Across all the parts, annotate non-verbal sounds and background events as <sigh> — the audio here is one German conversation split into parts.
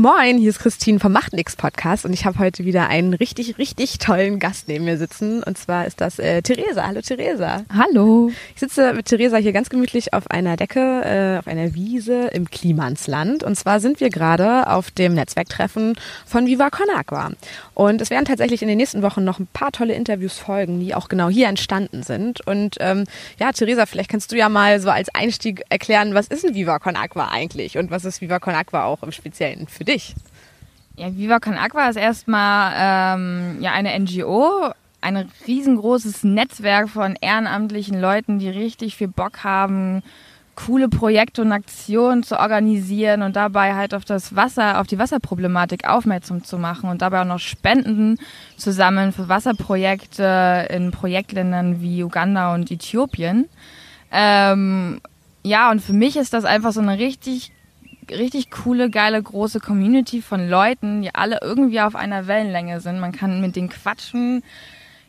Moin, hier ist Christine vom Macht nix Podcast und ich habe heute wieder einen richtig, richtig tollen Gast neben mir sitzen und zwar ist das äh, Theresa. Hallo Theresa. Hallo. Ich sitze mit Theresa hier ganz gemütlich auf einer Decke, äh, auf einer Wiese im Klimansland und zwar sind wir gerade auf dem Netzwerktreffen von Viva Con Agua und es werden tatsächlich in den nächsten Wochen noch ein paar tolle Interviews folgen, die auch genau hier entstanden sind und ähm, ja, Theresa, vielleicht kannst du ja mal so als Einstieg erklären, was ist ein Viva Con Agua eigentlich und was ist Viva Con Aqua auch im Speziellen für dich? Ja, Viva Con Aqua ist erstmal ähm, ja eine NGO, ein riesengroßes Netzwerk von ehrenamtlichen Leuten, die richtig viel Bock haben, coole Projekte und Aktionen zu organisieren und dabei halt auf das Wasser, auf die Wasserproblematik aufmerksam zu machen und dabei auch noch Spenden zu sammeln für Wasserprojekte in Projektländern wie Uganda und Äthiopien. Ähm, ja, und für mich ist das einfach so eine richtig richtig coole, geile, große Community von Leuten, die alle irgendwie auf einer Wellenlänge sind. Man kann mit denen quatschen,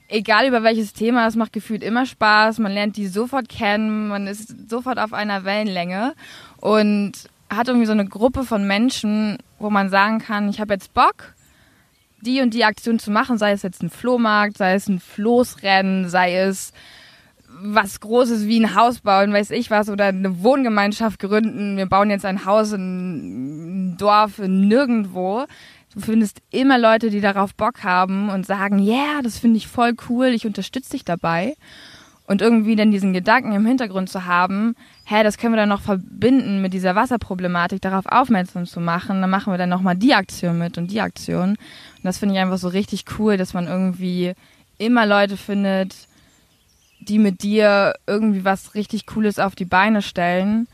egal über welches Thema, es macht gefühlt immer Spaß. Man lernt die sofort kennen, man ist sofort auf einer Wellenlänge und hat irgendwie so eine Gruppe von Menschen, wo man sagen kann, ich habe jetzt Bock, die und die Aktion zu machen, sei es jetzt ein Flohmarkt, sei es ein Floßrennen, sei es was Großes wie ein Haus bauen, weiß ich was, oder eine Wohngemeinschaft gründen. Wir bauen jetzt ein Haus in ein Dorf in nirgendwo. Du findest immer Leute, die darauf Bock haben und sagen, ja, yeah, das finde ich voll cool, ich unterstütze dich dabei. Und irgendwie dann diesen Gedanken im Hintergrund zu haben, hä, das können wir dann noch verbinden mit dieser Wasserproblematik, darauf aufmerksam zu machen. Dann machen wir dann nochmal die Aktion mit und die Aktion. Und das finde ich einfach so richtig cool, dass man irgendwie immer Leute findet, die mit dir irgendwie was richtig Cooles auf die Beine stellen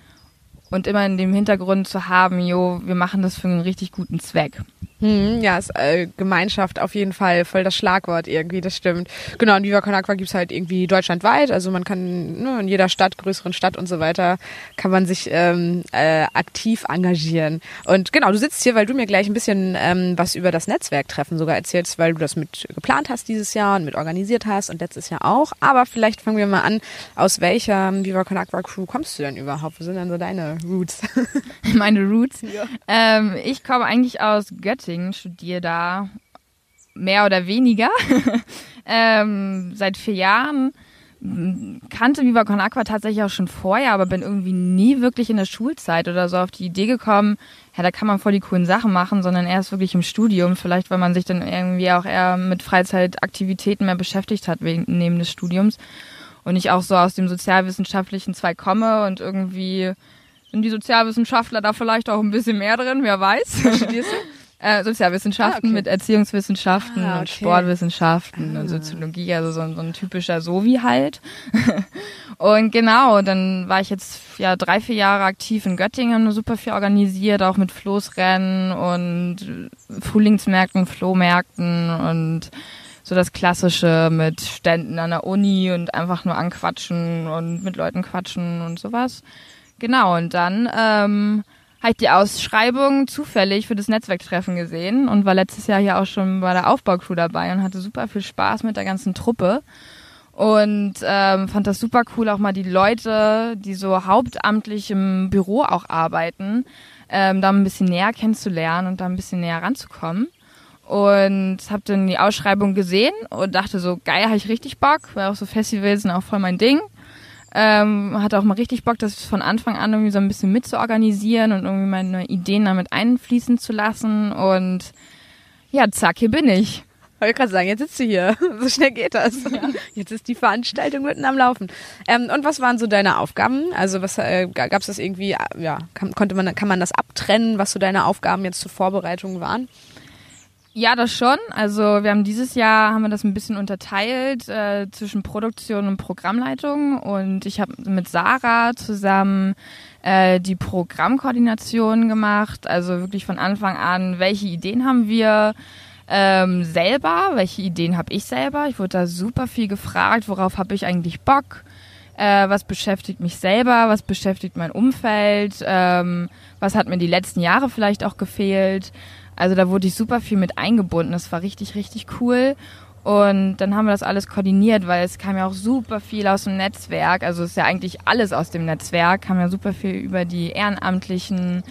und immer in dem Hintergrund zu haben, jo, wir machen das für einen richtig guten Zweck. Hm, ja, ist, äh, Gemeinschaft auf jeden Fall voll das Schlagwort irgendwie, das stimmt. Genau, und Viva Con Aqua gibt's halt irgendwie deutschlandweit, also man kann ne, in jeder Stadt, größeren Stadt und so weiter, kann man sich ähm, äh, aktiv engagieren. Und genau, du sitzt hier, weil du mir gleich ein bisschen ähm, was über das Netzwerktreffen sogar erzählst, weil du das mit geplant hast dieses Jahr und mit organisiert hast und letztes Jahr auch. Aber vielleicht fangen wir mal an, aus welcher Viva Con Aqua Crew kommst du denn überhaupt? Wo sind denn so deine Roots? <laughs> Meine Roots? Ja. Ähm, ich komme eigentlich aus Göttingen Göttingen, studiere da mehr oder weniger <laughs> ähm, seit vier Jahren. Kannte Viva Con Aqua tatsächlich auch schon vorher, aber bin irgendwie nie wirklich in der Schulzeit oder so auf die Idee gekommen, ja, da kann man voll die coolen Sachen machen, sondern erst wirklich im Studium, vielleicht weil man sich dann irgendwie auch eher mit Freizeitaktivitäten mehr beschäftigt hat wegen, neben des Studiums. Und ich auch so aus dem sozialwissenschaftlichen Zweig komme und irgendwie sind die Sozialwissenschaftler da vielleicht auch ein bisschen mehr drin, wer weiß. <laughs> Studierst du? Äh, Sozialwissenschaften ah, okay. mit Erziehungswissenschaften ah, okay. und Sportwissenschaften ah. und Soziologie, also so, so ein typischer Sovi halt. <laughs> und genau, dann war ich jetzt ja drei, vier Jahre aktiv in Göttingen, super viel organisiert, auch mit Floßrennen und Frühlingsmärkten, Flohmärkten und so das Klassische mit Ständen an der Uni und einfach nur anquatschen und mit Leuten quatschen und sowas. Genau, und dann ähm, habe ich die Ausschreibung zufällig für das Netzwerktreffen gesehen und war letztes Jahr hier auch schon bei der Aufbaucrew dabei und hatte super viel Spaß mit der ganzen Truppe. Und ähm, fand das super cool, auch mal die Leute, die so hauptamtlich im Büro auch arbeiten, ähm, da ein bisschen näher kennenzulernen und da ein bisschen näher ranzukommen. Und habe dann die Ausschreibung gesehen und dachte so, geil, habe ich richtig Bock, weil auch so Festivals sind auch voll mein Ding. Ähm, hatte auch mal richtig Bock, das von Anfang an irgendwie so ein bisschen mitzuorganisieren und irgendwie meine Ideen damit einfließen zu lassen. Und ja, zack, hier bin ich. Ich wollte gerade sagen, jetzt sitzt du hier. <laughs> So schnell geht das. Ja. Jetzt ist die Veranstaltung mitten am Laufen. Ähm, und was waren so deine Aufgaben? Also was äh, gab es das irgendwie? Ja, kann, konnte man, kann man das abtrennen, was so deine Aufgaben jetzt zur Vorbereitung waren? Ja, das schon. Also wir haben dieses Jahr haben wir das ein bisschen unterteilt äh, zwischen Produktion und Programmleitung und ich habe mit Sarah zusammen äh, die Programmkoordination gemacht. Also wirklich von Anfang an, welche Ideen haben wir ähm, selber, welche Ideen habe ich selber. Ich wurde da super viel gefragt, worauf habe ich eigentlich Bock. Äh, was beschäftigt mich selber, was beschäftigt mein Umfeld, ähm, was hat mir die letzten Jahre vielleicht auch gefehlt. Also da wurde ich super viel mit eingebunden. Das war richtig, richtig cool. Und dann haben wir das alles koordiniert, weil es kam ja auch super viel aus dem Netzwerk. Also es ist ja eigentlich alles aus dem Netzwerk, kam ja super viel über die Ehrenamtlichen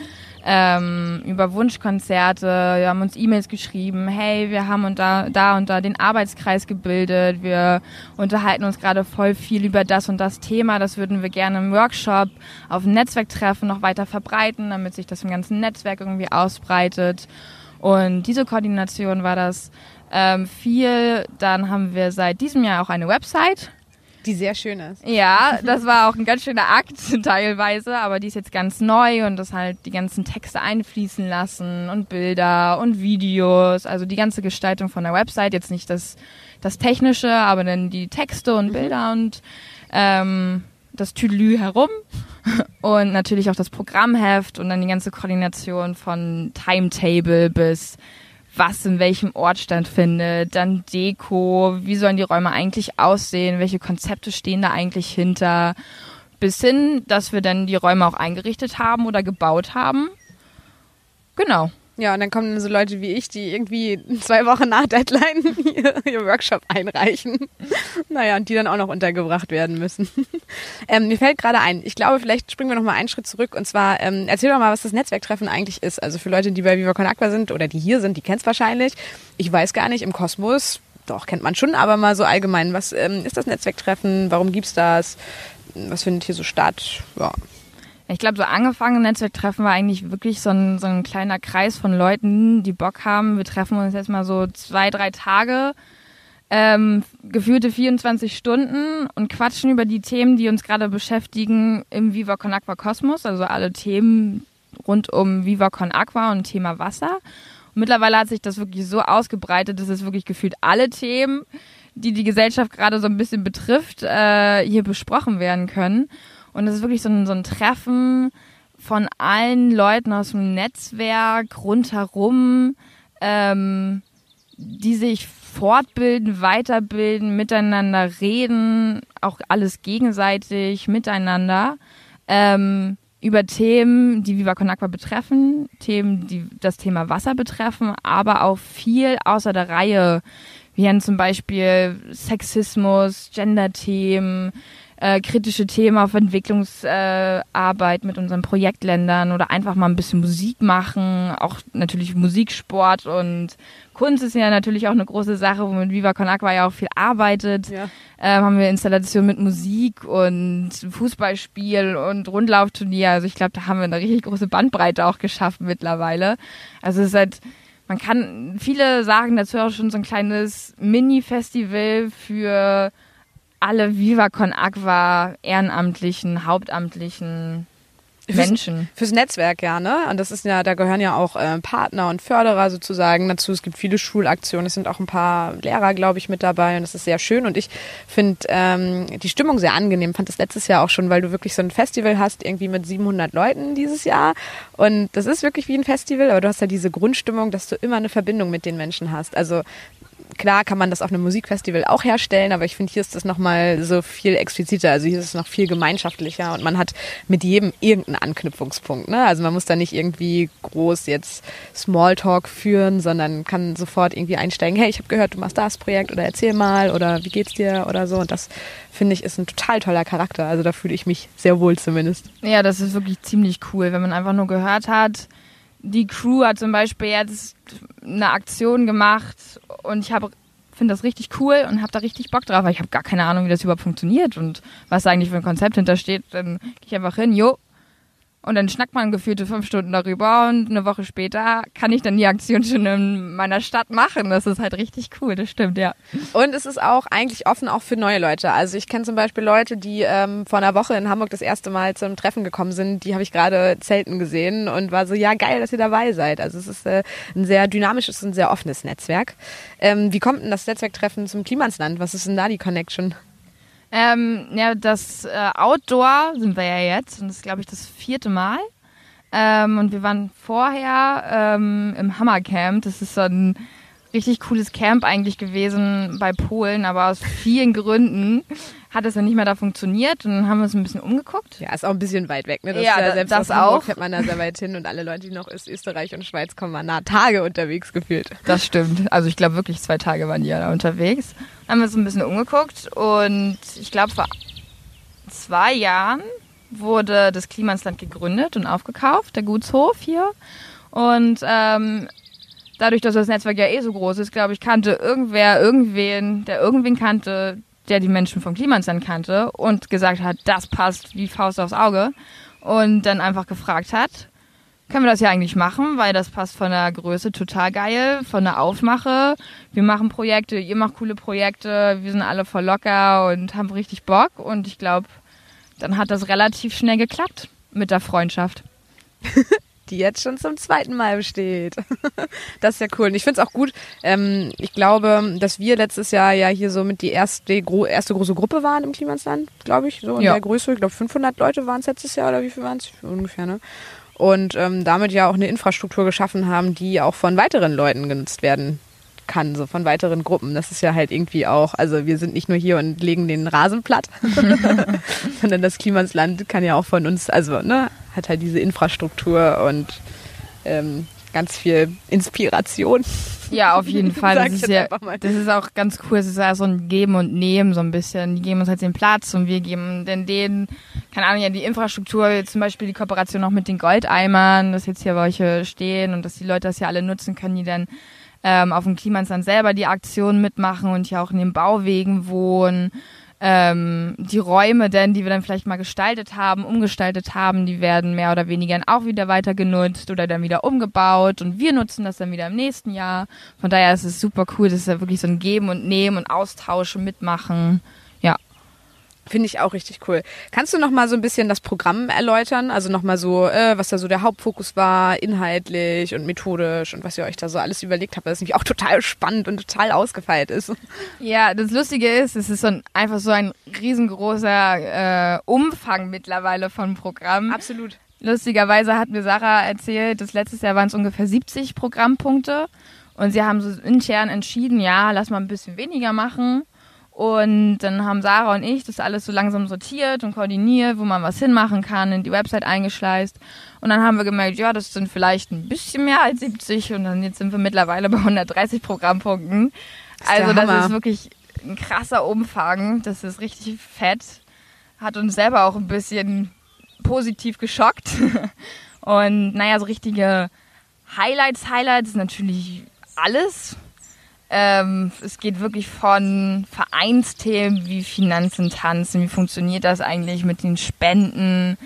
ähm, über Wunschkonzerte. Wir haben uns E-Mails geschrieben, hey, wir haben und da, da und da den Arbeitskreis gebildet. Wir unterhalten uns gerade voll viel über das und das Thema. Das würden wir gerne im Workshop auf Netzwerktreffen noch weiter verbreiten, damit sich das im ganzen Netzwerk irgendwie ausbreitet. Und diese Koordination war das ähm, viel. Dann haben wir seit diesem Jahr auch eine Website die sehr schön ist. Ja, das war auch ein ganz schöner Akt <laughs> teilweise, aber die ist jetzt ganz neu und das halt die ganzen Texte einfließen lassen und Bilder und Videos, also die ganze Gestaltung von der Website, jetzt nicht das, das Technische, aber dann die Texte und mhm. Bilder und ähm, das Tüdelü herum <laughs> und natürlich auch das Programmheft und dann die ganze Koordination von Timetable bis was in welchem Ort stattfindet, dann Deko, wie sollen die Räume eigentlich aussehen, welche Konzepte stehen da eigentlich hinter, bis hin, dass wir dann die Räume auch eingerichtet haben oder gebaut haben. Genau. Ja, und dann kommen so Leute wie ich, die irgendwie zwei Wochen nach Deadline <laughs> ihr, ihr Workshop einreichen. <laughs> naja, und die dann auch noch untergebracht werden müssen. <laughs> ähm, mir fällt gerade ein, ich glaube, vielleicht springen wir noch mal einen Schritt zurück. Und zwar, ähm, erzähl doch mal, was das Netzwerktreffen eigentlich ist. Also für Leute, die bei Viva Con Aqua sind oder die hier sind, die kennen es wahrscheinlich. Ich weiß gar nicht, im Kosmos, doch, kennt man schon, aber mal so allgemein. Was ähm, ist das Netzwerktreffen? Warum gibt's das? Was findet hier so statt? Ja. Ich glaube, so angefangen Netzwerktreffen war eigentlich wirklich so ein, so ein kleiner Kreis von Leuten, die Bock haben. Wir treffen uns jetzt mal so zwei, drei Tage, ähm, gefühlte 24 Stunden und quatschen über die Themen, die uns gerade beschäftigen im Viva Con Aqua Kosmos, also alle Themen rund um Viva Con Aqua und Thema Wasser. Und mittlerweile hat sich das wirklich so ausgebreitet, dass es wirklich gefühlt alle Themen, die die Gesellschaft gerade so ein bisschen betrifft, äh, hier besprochen werden können. Und es ist wirklich so ein, so ein Treffen von allen Leuten aus dem Netzwerk rundherum, ähm, die sich fortbilden, weiterbilden, miteinander reden, auch alles gegenseitig miteinander. Ähm, über Themen, die Viva Con Aqua betreffen, Themen, die das Thema Wasser betreffen, aber auch viel außer der Reihe. Haben zum Beispiel Sexismus, Gender-Themen, äh, kritische Themen auf Entwicklungsarbeit äh, mit unseren Projektländern oder einfach mal ein bisschen Musik machen. Auch natürlich Musiksport und Kunst ist ja natürlich auch eine große Sache, womit Viva Con Aqua ja auch viel arbeitet. Ja. Ähm, haben wir Installationen mit Musik und Fußballspiel und Rundlaufturnier. Also ich glaube, da haben wir eine richtig große Bandbreite auch geschaffen mittlerweile. Also es ist halt man kann, viele sagen dazu auch schon so ein kleines Mini-Festival für alle Viva Con Aqua Ehrenamtlichen, Hauptamtlichen Menschen. Fürs, fürs Netzwerk, ja, ne? Und das ist ja, da gehören ja auch äh, Partner und Förderer sozusagen dazu. Es gibt viele Schulaktionen, es sind auch ein paar Lehrer, glaube ich, mit dabei und das ist sehr schön. Und ich finde ähm, die Stimmung sehr angenehm. Fand das letztes Jahr auch schon, weil du wirklich so ein Festival hast, irgendwie mit 700 Leuten dieses Jahr. Und das ist wirklich wie ein Festival, aber du hast ja diese Grundstimmung, dass du immer eine Verbindung mit den Menschen hast. Also klar kann man das auf einem Musikfestival auch herstellen, aber ich finde, hier ist das nochmal so viel expliziter. Also hier ist es noch viel gemeinschaftlicher und man hat mit jedem irgendeinen Anknüpfungspunkt. Ne? Also man muss da nicht irgendwie groß jetzt Smalltalk führen, sondern kann sofort irgendwie einsteigen, hey, ich habe gehört, du machst das Projekt oder erzähl mal oder wie geht's dir oder so. Und das finde ich ist ein total toller Charakter. Also da fühle ich mich sehr wohl zumindest. Ja, das ist wirklich ziemlich cool, wenn man einfach nur gehört hat, die Crew hat zum Beispiel jetzt eine Aktion gemacht und ich habe finde das richtig cool und habe da richtig Bock drauf, weil ich habe gar keine Ahnung, wie das überhaupt funktioniert und was da eigentlich für ein Konzept hintersteht. Dann gehe ich einfach hin, jo, und dann schnackt man gefühlte fünf Stunden darüber und eine Woche später kann ich dann die Aktion schon in meiner Stadt machen. Das ist halt richtig cool, das stimmt, ja. Und es ist auch eigentlich offen auch für neue Leute. Also ich kenne zum Beispiel Leute, die ähm, vor einer Woche in Hamburg das erste Mal zum Treffen gekommen sind. Die habe ich gerade Zelten gesehen und war so, ja geil, dass ihr dabei seid. Also es ist äh, ein sehr dynamisches und sehr offenes Netzwerk. Ähm, wie kommt denn das Netzwerktreffen zum Klimansland? Was ist denn da die Connection? Ähm, ja, das äh, Outdoor sind wir ja jetzt und das ist, glaube ich, das vierte Mal. Ähm, und wir waren vorher ähm, im Hammercamp. Das ist so ein richtig cooles Camp eigentlich gewesen bei Polen, aber aus vielen Gründen hat es dann nicht mehr da funktioniert und dann haben wir uns ein bisschen umgeguckt. Ja, ist auch ein bisschen weit weg, ne? Das ja, ja selbst das aus Hamburg auch. fährt man da sehr weit hin und alle Leute, die noch aus Österreich und Schweiz kommen, waren nah Tage unterwegs gefühlt. Das stimmt. Also ich glaube wirklich zwei Tage waren die ja da unterwegs. Dann haben wir uns ein bisschen umgeguckt und ich glaube vor zwei Jahren wurde das Klimansland gegründet und aufgekauft, der Gutshof hier. Und ähm, dadurch, dass das Netzwerk ja eh so groß ist, glaube ich, kannte irgendwer irgendwen, der irgendwen kannte, der die Menschen vom Klimansland kannte und gesagt hat, das passt wie Faust aufs Auge. Und dann einfach gefragt hat, können wir das ja eigentlich machen, weil das passt von der Größe total geil, von der Aufmache. Wir machen Projekte, ihr macht coole Projekte, wir sind alle voll locker und haben richtig Bock. Und ich glaube, dann hat das relativ schnell geklappt mit der Freundschaft. <laughs> die jetzt schon zum zweiten Mal besteht. <laughs> das ist ja cool. Und ich finde es auch gut. Ähm, ich glaube, dass wir letztes Jahr ja hier so mit die erste, gro erste große Gruppe waren im Klimansland, glaube ich, so in ja. der Größe. Ich glaube, 500 Leute waren es letztes Jahr oder wie viel waren es? Ungefähr, ne? Und ähm, damit ja auch eine Infrastruktur geschaffen haben, die auch von weiteren Leuten genutzt werden kann, so von weiteren Gruppen. Das ist ja halt irgendwie auch, also wir sind nicht nur hier und legen den Rasen platt, <laughs> sondern das Klimansland kann ja auch von uns, also ne, hat halt diese Infrastruktur und ähm, ganz viel Inspiration. Ja, auf jeden <laughs> Fall. Das ist, ja, das ist auch ganz cool. Es ist ja so ein Geben und Nehmen so ein bisschen. Die geben uns halt den Platz und wir geben denn denen, keine Ahnung, ja, die Infrastruktur, zum Beispiel die Kooperation auch mit den Goldeimern, dass jetzt hier welche stehen und dass die Leute das ja alle nutzen können, die dann ähm, auf dem Klimansland selber die Aktion mitmachen und ja auch in den Bauwegen wohnen ähm, die Räume denn, die wir dann vielleicht mal gestaltet haben, umgestaltet haben, die werden mehr oder weniger auch wieder weiter genutzt oder dann wieder umgebaut und wir nutzen das dann wieder im nächsten Jahr. Von daher ist es super cool, das ist ja wirklich so ein Geben und Nehmen und Austauschen, Mitmachen. Finde ich auch richtig cool. Kannst du noch mal so ein bisschen das Programm erläutern? Also noch mal so, äh, was da so der Hauptfokus war, inhaltlich und methodisch und was ihr euch da so alles überlegt habt, weil das nämlich auch <laughs> total spannend und total ausgefeilt ist. Ja, das Lustige ist, es ist so ein, einfach so ein riesengroßer äh, Umfang mittlerweile von Programmen. Absolut. Lustigerweise hat mir Sarah erzählt, dass letztes Jahr waren es ungefähr 70 Programmpunkte und sie haben so intern entschieden, ja, lass mal ein bisschen weniger machen und dann haben Sarah und ich das alles so langsam sortiert und koordiniert, wo man was hinmachen kann, in die Website eingeschleist. Und dann haben wir gemerkt, ja, das sind vielleicht ein bisschen mehr als 70 und dann jetzt sind wir mittlerweile bei 130 Programmpunkten. Das also das ist wirklich ein krasser Umfang. Das ist richtig fett. Hat uns selber auch ein bisschen positiv geschockt. <laughs> Und naja, so richtige Highlights, Highlights natürlich alles ähm, es geht wirklich von Vereinsthemen wie Finanzen, Tanzen, wie funktioniert das eigentlich mit den Spenden,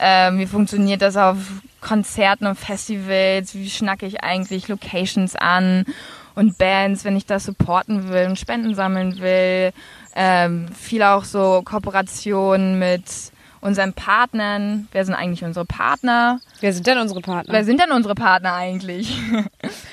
ähm, wie funktioniert das auf Konzerten und Festivals, wie schnacke ich eigentlich Locations an und Bands, wenn ich das supporten will und Spenden sammeln will. Ähm, viel auch so Kooperationen mit unseren Partnern. Wer sind eigentlich unsere Partner? Wer sind denn unsere Partner? Wer sind denn unsere Partner eigentlich?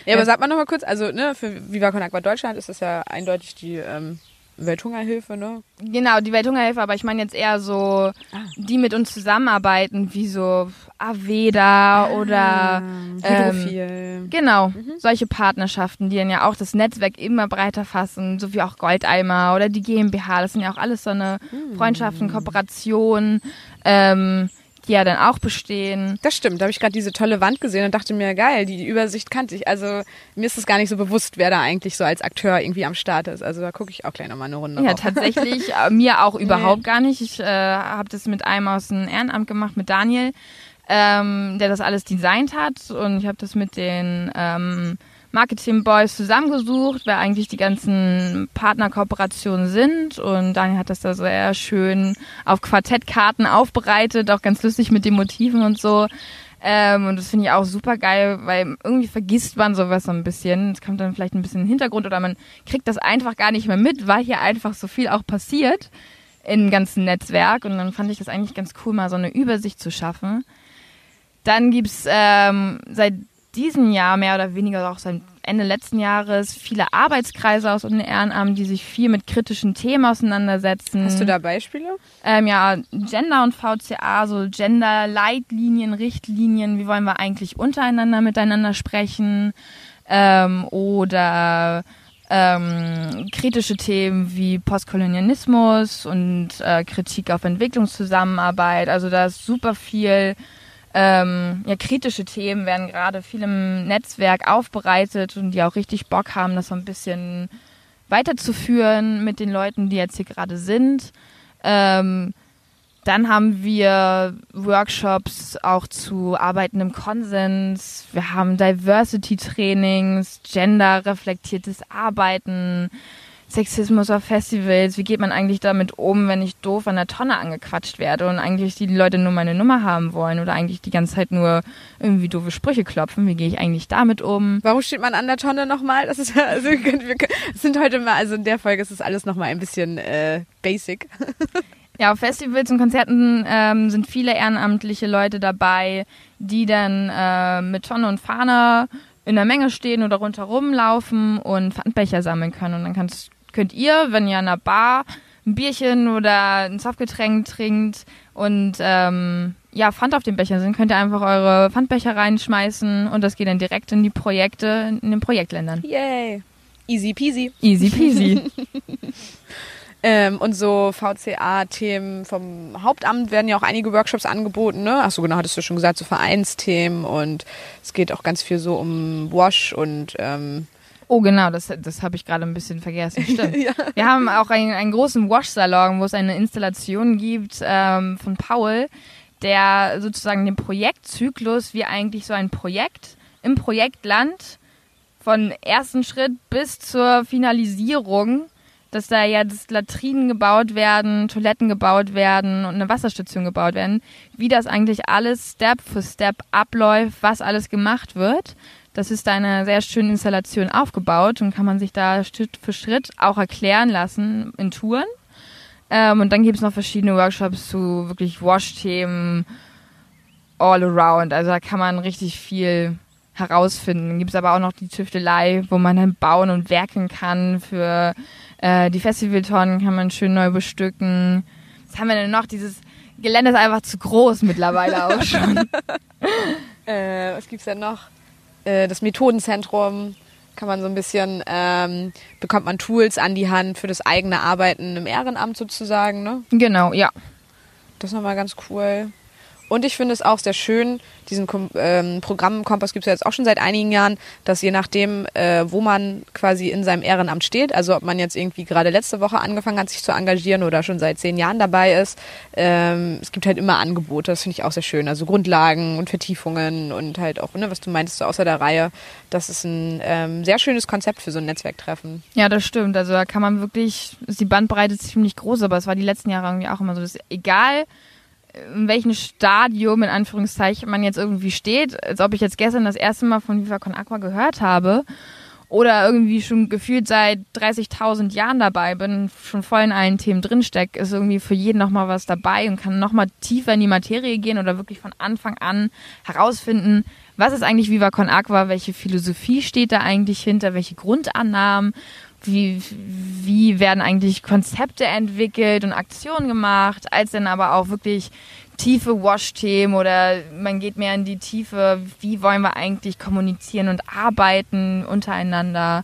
ja, aber sag mal nochmal kurz, also ne, für Viva Con Agua Deutschland ist das ja eindeutig die ähm, Welthungerhilfe, ne? Genau, die Welthungerhilfe, aber ich meine jetzt eher so, ah. die mit uns zusammenarbeiten, wie so Aveda ah, oder ähm, genau, mhm. solche Partnerschaften, die dann ja auch das Netzwerk immer breiter fassen, so wie auch Goldeimer oder die GmbH, das sind ja auch alles so eine mhm. Freundschaften, Kooperationen, ähm, die ja dann auch bestehen. Das stimmt, da habe ich gerade diese tolle Wand gesehen und dachte mir, geil, die Übersicht kannte ich. Also mir ist es gar nicht so bewusst, wer da eigentlich so als Akteur irgendwie am Start ist. Also da gucke ich auch gleich nochmal eine Runde. Ja, drauf. tatsächlich, äh, mir auch <laughs> überhaupt nee. gar nicht. Ich äh, habe das mit einem aus dem Ehrenamt gemacht, mit Daniel, ähm, der das alles designt hat und ich habe das mit den ähm, Marketing Boys zusammengesucht, wer eigentlich die ganzen Partnerkooperationen sind. Und Daniel hat das da sehr schön auf Quartettkarten aufbereitet, auch ganz lustig mit den Motiven und so. Ähm, und das finde ich auch super geil, weil irgendwie vergisst man sowas so ein bisschen. Es kommt dann vielleicht ein bisschen in den Hintergrund oder man kriegt das einfach gar nicht mehr mit, weil hier einfach so viel auch passiert im ganzen Netzwerk. Und dann fand ich das eigentlich ganz cool, mal so eine Übersicht zu schaffen. Dann gibt's ähm, seit diesem Jahr mehr oder weniger auch seit Ende letzten Jahres viele Arbeitskreise aus dem Ehrenamt, die sich viel mit kritischen Themen auseinandersetzen. Hast du da Beispiele? Ähm, ja, Gender und VCA, so Gender-Leitlinien, Richtlinien, wie wollen wir eigentlich untereinander miteinander sprechen? Ähm, oder ähm, kritische Themen wie Postkolonialismus und äh, Kritik auf Entwicklungszusammenarbeit. Also da ist super viel ähm, ja, kritische Themen werden gerade viel im Netzwerk aufbereitet und die auch richtig Bock haben, das so ein bisschen weiterzuführen mit den Leuten, die jetzt hier gerade sind. Ähm, Dann haben wir Workshops auch zu Arbeiten im Konsens. Wir haben Diversity-Trainings, gender-reflektiertes Arbeiten, Sexismus auf Festivals. Wie geht man eigentlich damit um, wenn ich doof an der Tonne angequatscht werde und eigentlich die Leute nur meine Nummer haben wollen oder eigentlich die ganze Zeit nur irgendwie doofe Sprüche klopfen? Wie gehe ich eigentlich damit um? Warum steht man an der Tonne nochmal? Das ist also wir sind heute mal, also in der Folge ist es alles nochmal ein bisschen äh, basic. <laughs> Ja, auf Festivals und Konzerten ähm, sind viele ehrenamtliche Leute dabei, die dann äh, mit Tonne und Fahne in der Menge stehen oder rundherum laufen und Pfandbecher sammeln können. Und dann kannst, könnt ihr, wenn ihr an einer Bar ein Bierchen oder ein Softgetränk trinkt und ähm, ja, Pfand auf dem Becher sind, könnt ihr einfach eure Pfandbecher reinschmeißen und das geht dann direkt in die Projekte in den Projektländern. Yay. Easy peasy. Easy peasy. <laughs> Ähm, und so VCA-Themen vom Hauptamt werden ja auch einige Workshops angeboten, ne? Achso, genau, hattest du schon gesagt, so Vereinsthemen und es geht auch ganz viel so um Wash und ähm, Oh, genau, das, das habe ich gerade ein bisschen vergessen. <laughs> Stimmt. ja. Wir haben auch einen, einen großen Wash-Salon, wo es eine Installation gibt ähm, von Paul, der sozusagen den Projektzyklus wie eigentlich so ein Projekt im Projektland von ersten Schritt bis zur Finalisierung dass da jetzt Latrinen gebaut werden, Toiletten gebaut werden und eine Wasserstation gebaut werden, wie das eigentlich alles Step für Step abläuft, was alles gemacht wird. Das ist eine sehr schöne Installation aufgebaut und kann man sich da Schritt für Schritt auch erklären lassen in Touren. Ähm, und dann gibt es noch verschiedene Workshops zu wirklich Wash-Themen all around. Also da kann man richtig viel herausfinden. Gibt es aber auch noch die Tüftelei, wo man dann bauen und werken kann für äh, die Festivaltonnen kann man schön neu bestücken. Was haben wir denn noch? Dieses Gelände ist einfach zu groß mittlerweile auch <laughs> schon. äh, was gibt's denn noch? Äh, das Methodenzentrum kann man so ein bisschen, ähm, bekommt man Tools an die Hand für das eigene Arbeiten im Ehrenamt sozusagen, ne? Genau, ja. Das ist nochmal ganz cool. Und ich finde es auch sehr schön, diesen ähm, Programm Kompass gibt es ja jetzt auch schon seit einigen Jahren, dass je nachdem, äh, wo man quasi in seinem Ehrenamt steht, also ob man jetzt irgendwie gerade letzte Woche angefangen hat, sich zu engagieren oder schon seit zehn Jahren dabei ist, ähm, es gibt halt immer Angebote, das finde ich auch sehr schön. Also Grundlagen und Vertiefungen und halt auch, ne, was du meintest, so außer der Reihe. Das ist ein ähm, sehr schönes Konzept für so ein Netzwerktreffen. Ja, das stimmt. Also da kann man wirklich, ist die Bandbreite ziemlich groß, aber es war die letzten Jahre irgendwie auch immer so, dass egal in welchem Stadium, in Anführungszeichen, man jetzt irgendwie steht, als ob ich jetzt gestern das erste Mal von Viva Con Aqua gehört habe oder irgendwie schon gefühlt seit 30.000 Jahren dabei bin, schon voll in allen Themen drinsteckt, ist irgendwie für jeden nochmal was dabei und kann nochmal tiefer in die Materie gehen oder wirklich von Anfang an herausfinden, was ist eigentlich Viva Con Aqua, welche Philosophie steht da eigentlich hinter, welche Grundannahmen wie, wie werden eigentlich Konzepte entwickelt und Aktionen gemacht, als dann aber auch wirklich tiefe Wash-Themen oder man geht mehr in die Tiefe, wie wollen wir eigentlich kommunizieren und arbeiten untereinander.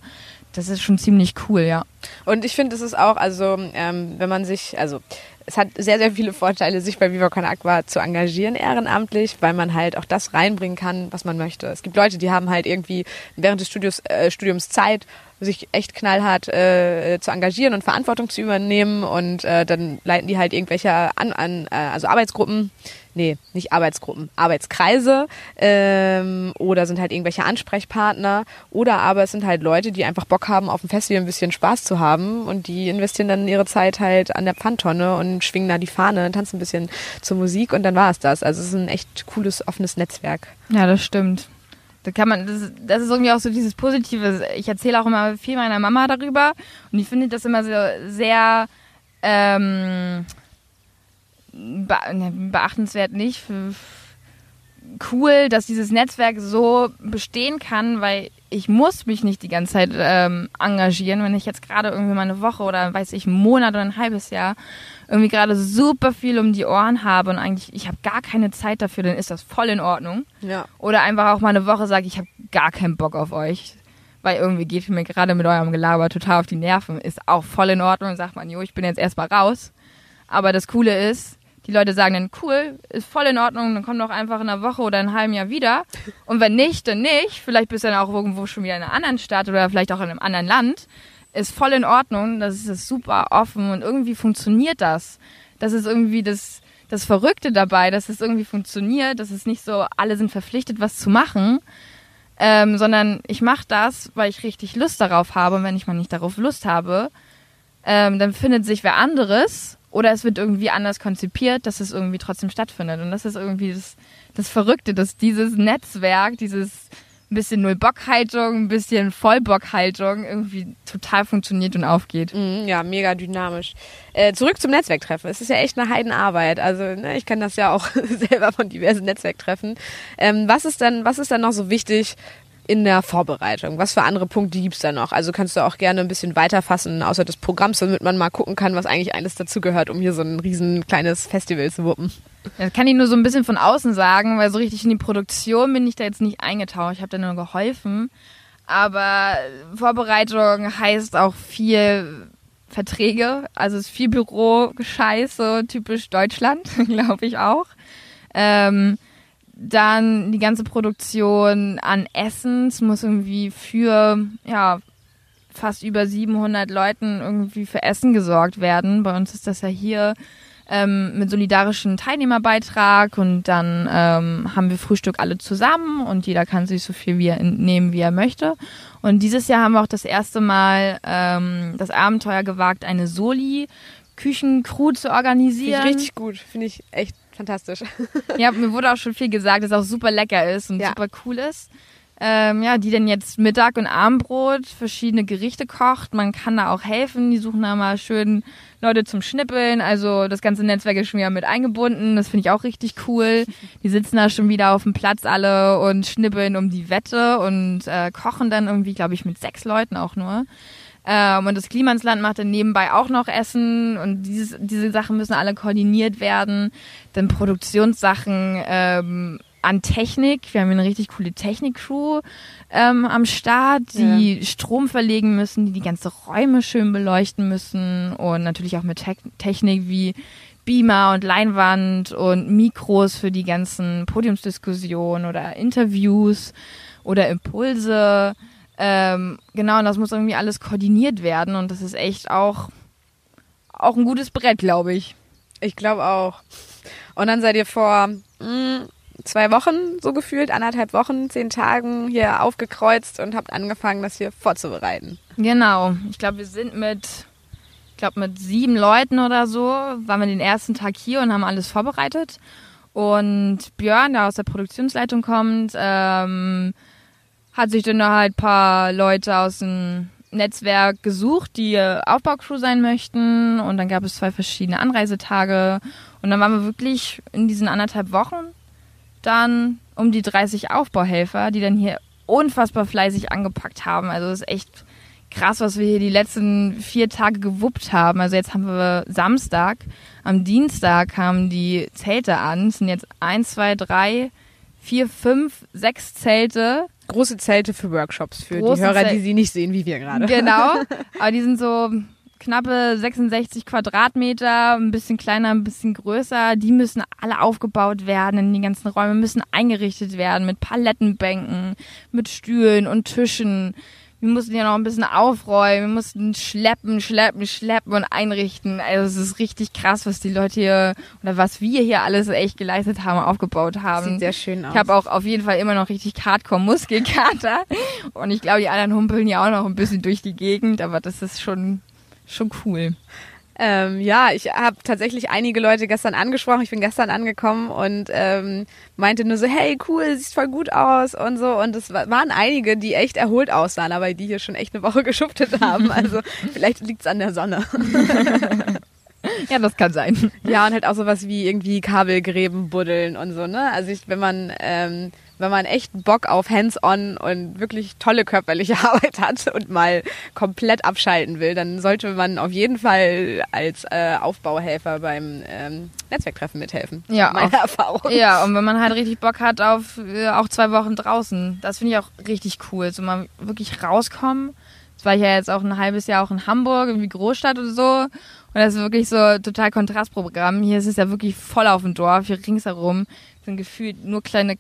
Das ist schon ziemlich cool, ja. Und ich finde, es ist auch, also ähm, wenn man sich, also es hat sehr, sehr viele Vorteile, sich bei Viva Con Aqua zu engagieren ehrenamtlich, weil man halt auch das reinbringen kann, was man möchte. Es gibt Leute, die haben halt irgendwie während des Studios, äh, Studiums Zeit sich echt knallhart äh, zu engagieren und Verantwortung zu übernehmen und äh, dann leiten die halt irgendwelche an, an äh, also Arbeitsgruppen, nee, nicht Arbeitsgruppen, Arbeitskreise ähm, oder sind halt irgendwelche Ansprechpartner oder aber es sind halt Leute, die einfach Bock haben, auf dem Festival ein bisschen Spaß zu haben und die investieren dann ihre Zeit halt an der Pfandtonne und schwingen da die Fahne, tanzen ein bisschen zur Musik und dann war es das. Also es ist ein echt cooles, offenes Netzwerk. Ja, das stimmt. Da kann man, das, das ist irgendwie auch so dieses Positive. Ich erzähle auch immer viel meiner Mama darüber und ich finde das immer so sehr ähm, be ne, beachtenswert nicht. Cool, dass dieses Netzwerk so bestehen kann, weil ich muss mich nicht die ganze Zeit ähm, engagieren, wenn ich jetzt gerade irgendwie mal eine Woche oder weiß ich, einen Monat oder ein halbes Jahr irgendwie gerade super viel um die Ohren habe und eigentlich ich habe gar keine Zeit dafür, dann ist das voll in Ordnung. Ja. Oder einfach auch mal eine Woche sage, ich habe gar keinen Bock auf euch, weil irgendwie geht mir gerade mit eurem Gelaber total auf die Nerven, ist auch voll in Ordnung. Sagt man, jo, ich bin jetzt erstmal raus. Aber das Coole ist, die Leute sagen dann, cool, ist voll in Ordnung, dann komm doch einfach in einer Woche oder in einem halben Jahr wieder. Und wenn nicht, dann nicht. Vielleicht bist du dann auch irgendwo schon wieder in einer anderen Stadt oder vielleicht auch in einem anderen Land. Ist voll in Ordnung, das ist super offen und irgendwie funktioniert das. Das ist irgendwie das, das Verrückte dabei, dass es irgendwie funktioniert, dass es nicht so, alle sind verpflichtet, was zu machen, ähm, sondern ich mache das, weil ich richtig Lust darauf habe. Und wenn ich mal nicht darauf Lust habe, ähm, dann findet sich wer anderes oder es wird irgendwie anders konzipiert, dass es irgendwie trotzdem stattfindet. Und das ist irgendwie das, das Verrückte, dass dieses Netzwerk, dieses bisschen Null-Bock-Haltung, ein bisschen Vollbock-Haltung irgendwie total funktioniert und aufgeht. Mhm, ja, mega dynamisch. Äh, zurück zum Netzwerktreffen. Es ist ja echt eine Heidenarbeit. Also ne, ich kann das ja auch <laughs> selber von diversen Netzwerktreffen. Ähm, was ist dann, was ist dann noch so wichtig in der Vorbereitung? Was für andere Punkte gibt's da noch? Also kannst du auch gerne ein bisschen weiterfassen, außer des Programms, damit man mal gucken kann, was eigentlich alles dazugehört, um hier so ein riesen kleines Festival zu wuppen. Das kann ich nur so ein bisschen von außen sagen, weil so richtig in die Produktion bin ich da jetzt nicht eingetaucht. Ich habe da nur geholfen. Aber Vorbereitung heißt auch viel Verträge, also es ist viel Büro-Scheiß, so typisch Deutschland, <laughs> glaube ich auch. Ähm, dann die ganze Produktion an Essen. Es muss irgendwie für, ja, fast über 700 Leuten irgendwie für Essen gesorgt werden. Bei uns ist das ja hier ähm, mit solidarischen Teilnehmerbeitrag und dann ähm, haben wir Frühstück alle zusammen und jeder kann sich so viel wie er nehmen, wie er möchte. Und dieses Jahr haben wir auch das erste Mal ähm, das Abenteuer gewagt, eine Soli Küchencrew zu organisieren. Finde ich richtig gut, finde ich echt fantastisch. ja, mir wurde auch schon viel gesagt, dass es auch super lecker ist und ja. super cool ist. Ähm, ja, die dann jetzt Mittag und Abendbrot verschiedene Gerichte kocht. Man kann da auch helfen. Die suchen da mal schön Leute zum Schnippeln. Also das ganze Netzwerk ist schon wieder mit eingebunden. Das finde ich auch richtig cool. Die sitzen da schon wieder auf dem Platz alle und schnippeln um die Wette und äh, kochen dann irgendwie, glaube ich, mit sechs Leuten auch nur. Ähm, und das Klimansland macht dann nebenbei auch noch Essen und dieses, diese Sachen müssen alle koordiniert werden. Dann Produktionssachen ähm, an Technik. Wir haben eine richtig coole Technik-Crew ähm, am Start, die ja. Strom verlegen müssen, die die ganze Räume schön beleuchten müssen und natürlich auch mit Te Technik wie Beamer und Leinwand und Mikros für die ganzen Podiumsdiskussionen oder Interviews oder Impulse. Ähm, genau, und das muss irgendwie alles koordiniert werden und das ist echt auch, auch ein gutes Brett, glaube ich. Ich glaube auch. Und dann seid ihr vor mh, hm, zwei Wochen, so gefühlt, anderthalb Wochen, zehn Tagen hier aufgekreuzt und habt angefangen, das hier vorzubereiten. Genau. Ich glaube, wir sind mit, ich glaube, mit sieben Leuten oder so, waren wir den ersten Tag hier und haben alles vorbereitet. Und Björn, der aus der Produktionsleitung kommt, ähm, hat sich dann halt ein paar Leute aus dem Netzwerk gesucht, die Aufbaucrew sein möchten. Und dann gab es zwei verschiedene Anreisetage. Und dann waren wir wirklich in diesen anderthalb Wochen dann um die 30 Aufbauhelfer, die dann hier unfassbar fleißig angepackt haben. Also es ist echt krass, was wir hier die letzten vier Tage gewuppt haben. Also jetzt haben wir Samstag. Am Dienstag kamen die Zelte an. Es sind jetzt eins, zwei, drei, vier, fünf, sechs Zelte Große Zelte für Workshops, für Große die Hörer, Zelt die sie nicht sehen, wie wir gerade. Genau, <laughs> aber die sind so knappe 66 Quadratmeter, ein bisschen kleiner, ein bisschen größer. Die müssen alle aufgebaut werden. Die ganzen Räume müssen eingerichtet werden mit Palettenbänken, mit Stühlen und Tischen. Wir mussten ja noch ein bisschen aufräumen, wir mussten schleppen, schleppen, schleppen und einrichten. Also es ist richtig krass, was die Leute hier oder was wir hier alles echt geleistet haben, aufgebaut haben. Sieht sehr schön aus. Ich habe auch auf jeden Fall immer noch richtig Hardcore Muskelkater und ich glaube, die anderen humpeln ja auch noch ein bisschen durch die Gegend, aber das ist schon schon cool. Ähm, ja, ich habe tatsächlich einige Leute gestern angesprochen. Ich bin gestern angekommen und ähm, meinte nur so, hey, cool, siehst voll gut aus und so. Und es waren einige, die echt erholt aussahen, aber die hier schon echt eine Woche <laughs> geschuftet haben. Also vielleicht liegt's an der Sonne. <laughs> Ja, das kann sein. Ja, und halt auch sowas wie irgendwie Kabelgräben buddeln und so, ne? Also ich, wenn man ähm, wenn man echt Bock auf Hands-on und wirklich tolle körperliche <laughs> Arbeit hat und mal komplett abschalten will, dann sollte man auf jeden Fall als äh, Aufbauhelfer beim ähm, Netzwerktreffen mithelfen. Ja, meine auf, Erfahrung. Ja, und wenn man halt richtig Bock hat auf äh, auch zwei Wochen draußen, das finde ich auch richtig cool, so mal wirklich rauskommen. Jetzt war ich ja jetzt auch ein halbes Jahr auch in Hamburg, irgendwie Großstadt oder so. Und das ist wirklich so total Kontrastprogramm. Hier ist es ja wirklich voll auf dem Dorf, hier ringsherum sind gefühlt nur kleine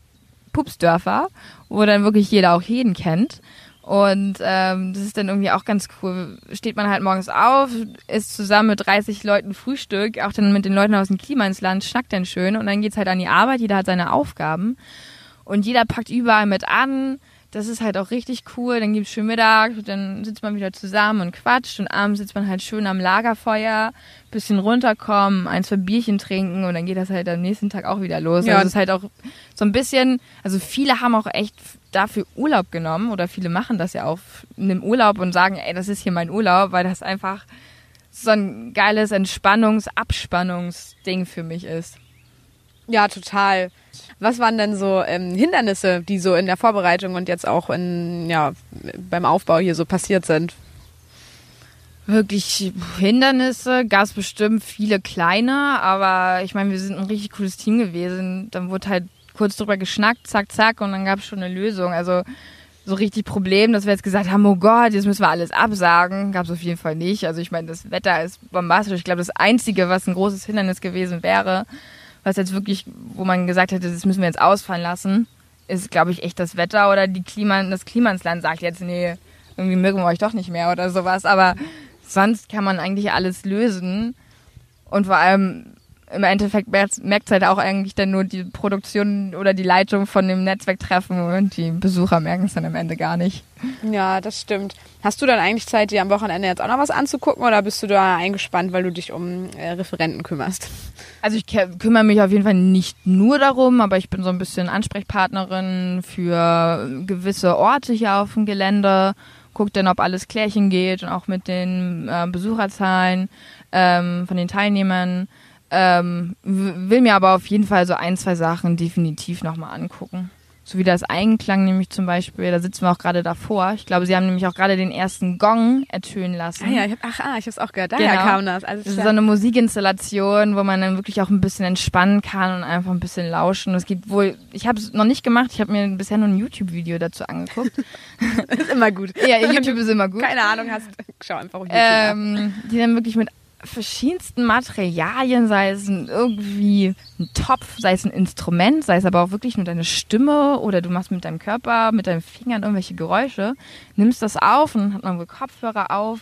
Pupsdörfer, wo dann wirklich jeder auch jeden kennt. Und ähm, das ist dann irgendwie auch ganz cool. Steht man halt morgens auf, isst zusammen mit 30 Leuten Frühstück, auch dann mit den Leuten aus dem Klima ins Land, schnackt dann schön und dann geht's halt an die Arbeit, jeder hat seine Aufgaben und jeder packt überall mit an. Das ist halt auch richtig cool. Dann gibt's schön Mittag, dann sitzt man wieder zusammen und quatscht und abends sitzt man halt schön am Lagerfeuer, bisschen runterkommen, ein, zwei Bierchen trinken und dann geht das halt am nächsten Tag auch wieder los. Ja. Also es ist halt auch so ein bisschen, also viele haben auch echt dafür Urlaub genommen oder viele machen das ja auch in dem Urlaub und sagen, ey, das ist hier mein Urlaub, weil das einfach so ein geiles Entspannungs-, Abspannungsding für mich ist. Ja, total. Was waren denn so ähm, Hindernisse, die so in der Vorbereitung und jetzt auch in, ja, beim Aufbau hier so passiert sind? Wirklich Hindernisse gab es bestimmt viele kleine, aber ich meine, wir sind ein richtig cooles Team gewesen. Dann wurde halt kurz drüber geschnackt, zack, zack, und dann gab es schon eine Lösung. Also so richtig Problem, dass wir jetzt gesagt haben, oh Gott, jetzt müssen wir alles absagen, gab es auf jeden Fall nicht. Also ich meine, das Wetter ist bombastisch. Ich glaube, das Einzige, was ein großes Hindernis gewesen wäre, was jetzt wirklich, wo man gesagt hätte, das müssen wir jetzt ausfallen lassen, ist, glaube ich, echt das Wetter oder die Klima, das Klima ins Land sagt jetzt, nee, irgendwie mögen wir euch doch nicht mehr oder sowas. Aber sonst kann man eigentlich alles lösen. Und vor allem im Endeffekt merkt es halt auch eigentlich dann nur die Produktion oder die Leitung von dem Netzwerktreffen und die Besucher merken es dann am Ende gar nicht. Ja, das stimmt. Hast du dann eigentlich Zeit, dir am Wochenende jetzt auch noch was anzugucken oder bist du da eingespannt, weil du dich um äh, Referenten kümmerst? Also ich kümmere mich auf jeden Fall nicht nur darum, aber ich bin so ein bisschen Ansprechpartnerin für gewisse Orte hier auf dem Gelände, gucke dann, ob alles klärchen geht und auch mit den äh, Besucherzahlen ähm, von den Teilnehmern. Ähm, will mir aber auf jeden Fall so ein, zwei Sachen definitiv nochmal angucken. So wie das Einklang nämlich zum Beispiel, da sitzen wir auch gerade davor. Ich glaube, sie haben nämlich auch gerade den ersten Gong ertönen lassen. Ah ja, ich hab, ach, ah, ich habe es auch gehört. Daher genau. kam das. Also das ist so eine Musikinstallation, wo man dann wirklich auch ein bisschen entspannen kann und einfach ein bisschen lauschen. Es gibt wohl, ich habe es noch nicht gemacht, ich habe mir bisher nur ein YouTube-Video dazu angeguckt. <laughs> ist immer gut. Ja, YouTube ist immer gut. Keine Ahnung hast, schau einfach auf YouTube. Ähm, die dann wirklich mit verschiedensten Materialien, sei es ein, irgendwie ein Topf, sei es ein Instrument, sei es aber auch wirklich nur deine Stimme oder du machst mit deinem Körper, mit deinen Fingern irgendwelche Geräusche, nimmst das auf und hat man wohl Kopfhörer auf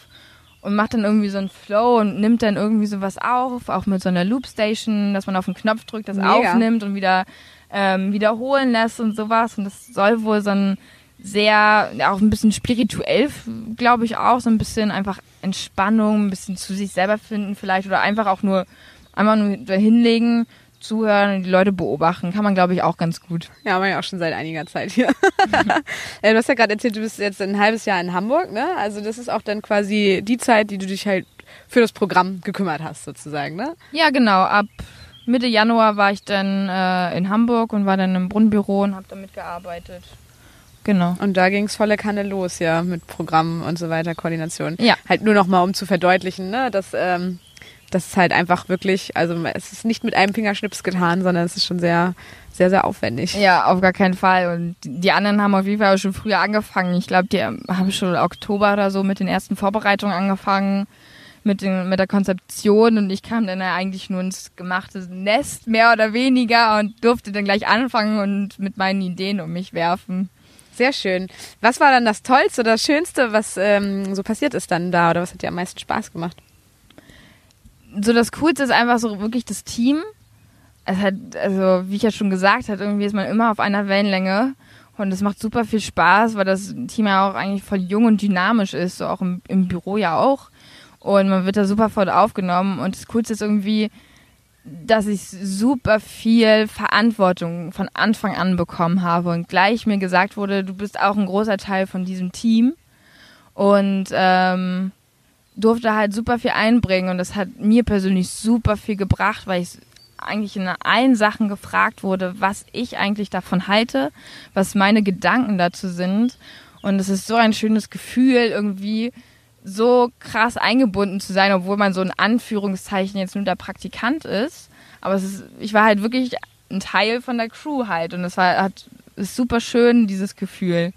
und macht dann irgendwie so einen Flow und nimmt dann irgendwie sowas auf, auch mit so einer Loopstation, dass man auf den Knopf drückt, das Mega. aufnimmt und wieder ähm, wiederholen lässt und sowas und das soll wohl so ein sehr, auch ein bisschen spirituell, glaube ich auch, so ein bisschen einfach Entspannung, ein bisschen zu sich selber finden vielleicht oder einfach auch nur, einmal nur hinlegen, zuhören und die Leute beobachten. Kann man, glaube ich, auch ganz gut. Ja, haben wir ja auch schon seit einiger Zeit hier. <laughs> du hast ja gerade erzählt, du bist jetzt ein halbes Jahr in Hamburg, ne? Also das ist auch dann quasi die Zeit, die du dich halt für das Programm gekümmert hast, sozusagen, ne? Ja, genau. Ab Mitte Januar war ich dann äh, in Hamburg und war dann im Brunnenbüro und habe damit gearbeitet. Genau. Und da ging es volle Kanne los, ja, mit Programmen und so weiter, Koordination. Ja. Halt nur noch mal, um zu verdeutlichen, ne, dass ähm, das ist halt einfach wirklich, also es ist nicht mit einem Fingerschnips getan, sondern es ist schon sehr, sehr, sehr aufwendig. Ja, auf gar keinen Fall. Und die anderen haben auf jeden Fall schon früher angefangen. Ich glaube, die haben schon Oktober oder so mit den ersten Vorbereitungen angefangen, mit, den, mit der Konzeption. Und ich kam dann eigentlich nur ins gemachte Nest, mehr oder weniger, und durfte dann gleich anfangen und mit meinen Ideen um mich werfen. Sehr schön. Was war dann das Tollste oder das Schönste, was ähm, so passiert ist dann da oder was hat dir am meisten Spaß gemacht? So das Coolste ist einfach so wirklich das Team. Es hat, also wie ich ja schon gesagt habe, irgendwie ist man immer auf einer Wellenlänge und es macht super viel Spaß, weil das Team ja auch eigentlich voll jung und dynamisch ist, so auch im, im Büro ja auch. Und man wird da super voll aufgenommen und das Coolste ist irgendwie, dass ich super viel Verantwortung von Anfang an bekommen habe und gleich mir gesagt wurde, du bist auch ein großer Teil von diesem Team. Und ähm, durfte halt super viel einbringen und das hat mir persönlich super viel gebracht, weil ich eigentlich in allen Sachen gefragt wurde, was ich eigentlich davon halte, was meine Gedanken dazu sind. Und es ist so ein schönes Gefühl irgendwie so krass eingebunden zu sein, obwohl man so in Anführungszeichen jetzt nur der Praktikant ist. Aber es ist, ich war halt wirklich ein Teil von der Crew halt und es war hat ist super schön dieses Gefühl.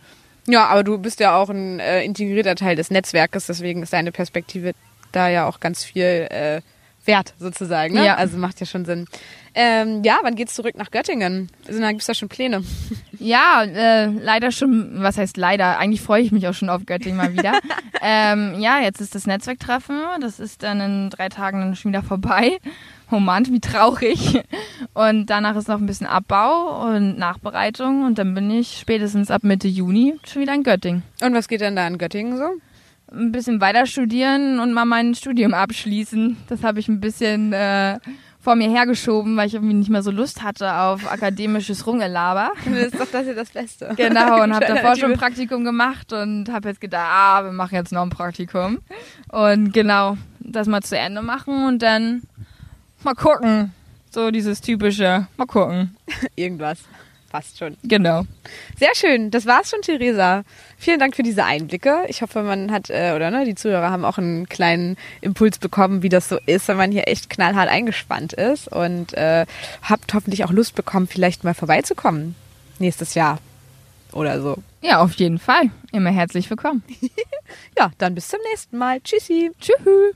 Ja, aber du bist ja auch ein äh, integrierter Teil des Netzwerkes, deswegen ist deine Perspektive da ja auch ganz viel äh, wert, sozusagen. Ne? Ja. Also macht ja schon Sinn. Ähm, ja, wann geht's zurück nach Göttingen? Also, da gibt's da schon Pläne. <laughs> Ja, äh, leider schon, was heißt leider? Eigentlich freue ich mich auch schon auf Göttingen mal wieder. <laughs> ähm, ja, jetzt ist das Netzwerktreffen. Das ist dann in drei Tagen dann schon wieder vorbei. Oh Mann, wie traurig. Und danach ist noch ein bisschen Abbau und Nachbereitung. Und dann bin ich spätestens ab Mitte Juni schon wieder in Göttingen. Und was geht denn da in Göttingen so? Ein bisschen weiter studieren und mal mein Studium abschließen. Das habe ich ein bisschen äh, vor mir hergeschoben, weil ich irgendwie nicht mehr so Lust hatte auf akademisches Rungelaber. <laughs> Das ist doch das hier das Beste. Genau, und habe davor schon ein Praktikum gemacht und habe jetzt gedacht, ah, wir machen jetzt noch ein Praktikum. Und genau, das mal zu Ende machen und dann mal gucken. So dieses typische, mal gucken. <laughs> Irgendwas. Passt schon. Genau. Sehr schön. Das war's schon, Theresa. Vielen Dank für diese Einblicke. Ich hoffe, man hat, äh, oder ne, die Zuhörer haben auch einen kleinen Impuls bekommen, wie das so ist, wenn man hier echt knallhart eingespannt ist und äh, habt hoffentlich auch Lust bekommen, vielleicht mal vorbeizukommen. Nächstes Jahr oder so. Ja, auf jeden Fall. Immer herzlich willkommen. <laughs> Ja, dann bis zum nächsten Mal. Tschüssi. Tschüss.